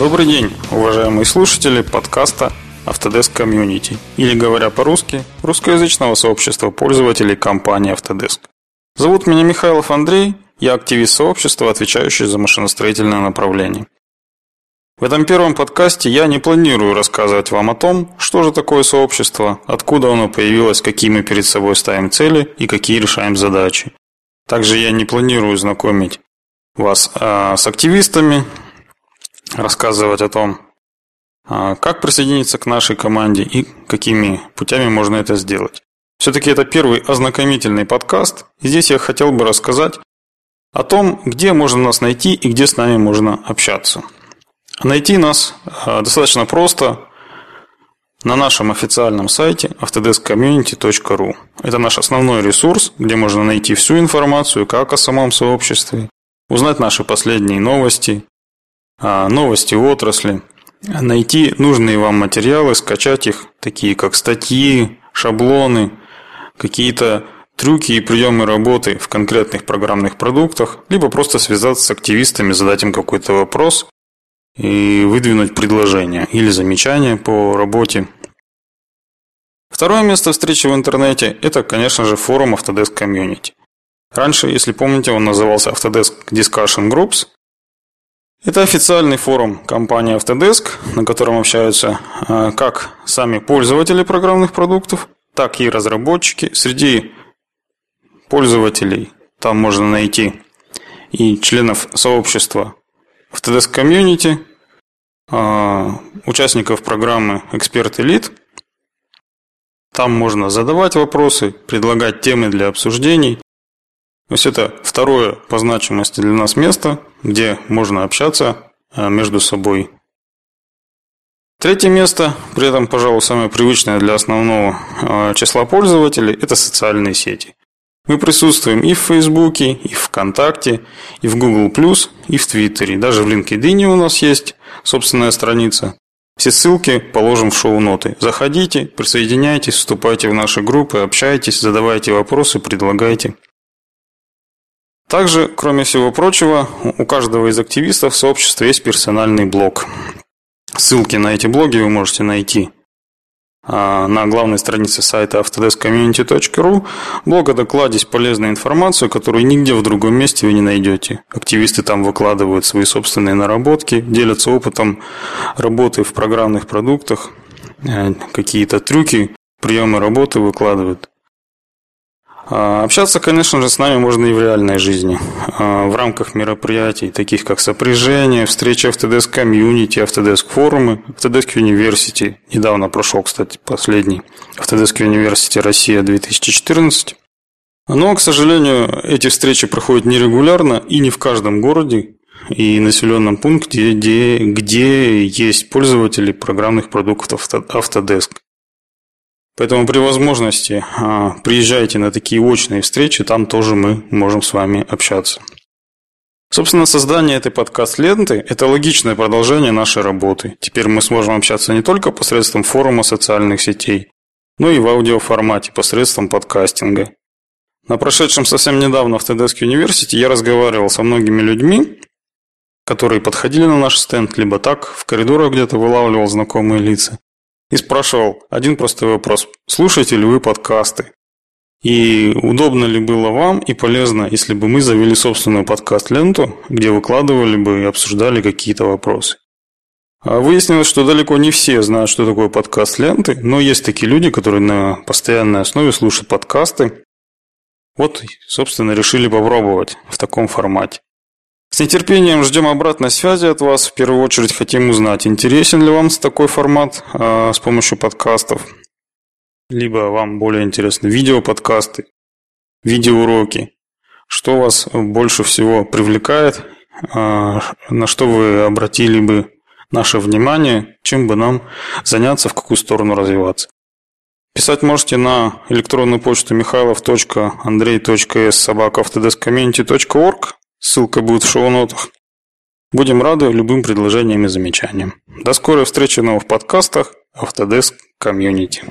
Добрый день, уважаемые слушатели подкаста Autodesk Community, или говоря по-русски, русскоязычного сообщества пользователей компании Autodesk. Зовут меня Михайлов Андрей, я активист сообщества, отвечающий за машиностроительное направление. В этом первом подкасте я не планирую рассказывать вам о том, что же такое сообщество, откуда оно появилось, какие мы перед собой ставим цели и какие решаем задачи. Также я не планирую знакомить вас а, с активистами, рассказывать о том, а, как присоединиться к нашей команде и какими путями можно это сделать. Все-таки это первый ознакомительный подкаст, и здесь я хотел бы рассказать о том, где можно нас найти и где с нами можно общаться. Найти нас а, достаточно просто на нашем официальном сайте autodeskcommunity.ru. Это наш основной ресурс, где можно найти всю информацию как о самом сообществе, узнать наши последние новости, новости отрасли, найти нужные вам материалы, скачать их, такие как статьи, шаблоны, какие-то трюки и приемы работы в конкретных программных продуктах, либо просто связаться с активистами, задать им какой-то вопрос и выдвинуть предложение или замечание по работе. Второе место встречи в интернете – это, конечно же, форум Autodesk Community. Раньше, если помните, он назывался Autodesk Discussion Groups. Это официальный форум компании Autodesk, на котором общаются а, как сами пользователи программных продуктов, так и разработчики. Среди пользователей там можно найти и членов сообщества TDS Community, а, участников программы «Эксперт Элит». Там можно задавать вопросы, предлагать темы для обсуждений. То есть это второе по значимости для нас место, где можно общаться а, между собой. Третье место, при этом, пожалуй, самое привычное для основного а, числа пользователей, это социальные сети. Мы присутствуем и в Фейсбуке, и в ВКонтакте, и в Google+, и в Твиттере. Даже в LinkedIn у нас есть собственная страница. Все ссылки положим в шоу-ноты. Заходите, присоединяйтесь, вступайте в наши группы, общайтесь, задавайте вопросы, предлагайте. Также, кроме всего прочего, у каждого из активистов сообщества есть персональный блог. Ссылки на эти блоги вы можете найти а, на главной странице сайта autodeskcommunity.ru блог о докладе с полезной информацией, которую нигде в другом месте вы не найдете. Активисты там выкладывают свои собственные наработки, делятся опытом работы в программных продуктах, э, какие-то трюки, приемы работы выкладывают. А, общаться, конечно же, с нами можно и в реальной жизни. А, в рамках мероприятий, таких как сопряжение, встречи Autodesk Community, Autodesk форумы, Autodesk University. Недавно прошел, кстати, последний Autodesk University Россия 2014. Но, к сожалению, эти встречи проходят нерегулярно и не в каждом городе и населенном пункте, где, где есть пользователи программных продуктов Autodesk. Поэтому при возможности а, приезжайте на такие очные встречи, там тоже мы можем с вами общаться. Собственно, создание этой подкаст-ленты – это логичное продолжение нашей работы. Теперь мы сможем общаться не только посредством форума социальных сетей, но и в аудиоформате посредством подкастинга. На прошедшем совсем недавно в Autodesk University я разговаривал со многими людьми, которые подходили на наш стенд, либо так, в коридорах где-то вылавливал знакомые лица и спрашивал один простой вопрос. Слушаете ли вы подкасты? И удобно ли было вам и полезно, если бы мы завели собственную подкаст-ленту, где выкладывали бы и обсуждали какие-то вопросы? А выяснилось, что далеко не все знают, что такое подкаст ленты, но есть такие люди, которые на постоянной основе слушают подкасты. Вот, собственно, решили попробовать в таком формате. Нетерпением ждем обратной связи от вас. В первую очередь хотим узнать, интересен ли вам такой формат э, с помощью подкастов, либо вам более интересны видеоподкасты, видеоуроки. Что вас больше всего привлекает, э, на что вы обратили бы наше внимание, чем бы нам заняться, в какую сторону развиваться. Писать можете на электронную почту михайлов.андрей.с.собака.автодескомьюнити.орг Ссылка будет в шоу-нотах. Будем рады любым предложениям и замечаниям. До скорой встречи в новых подкастах Autodesk Community.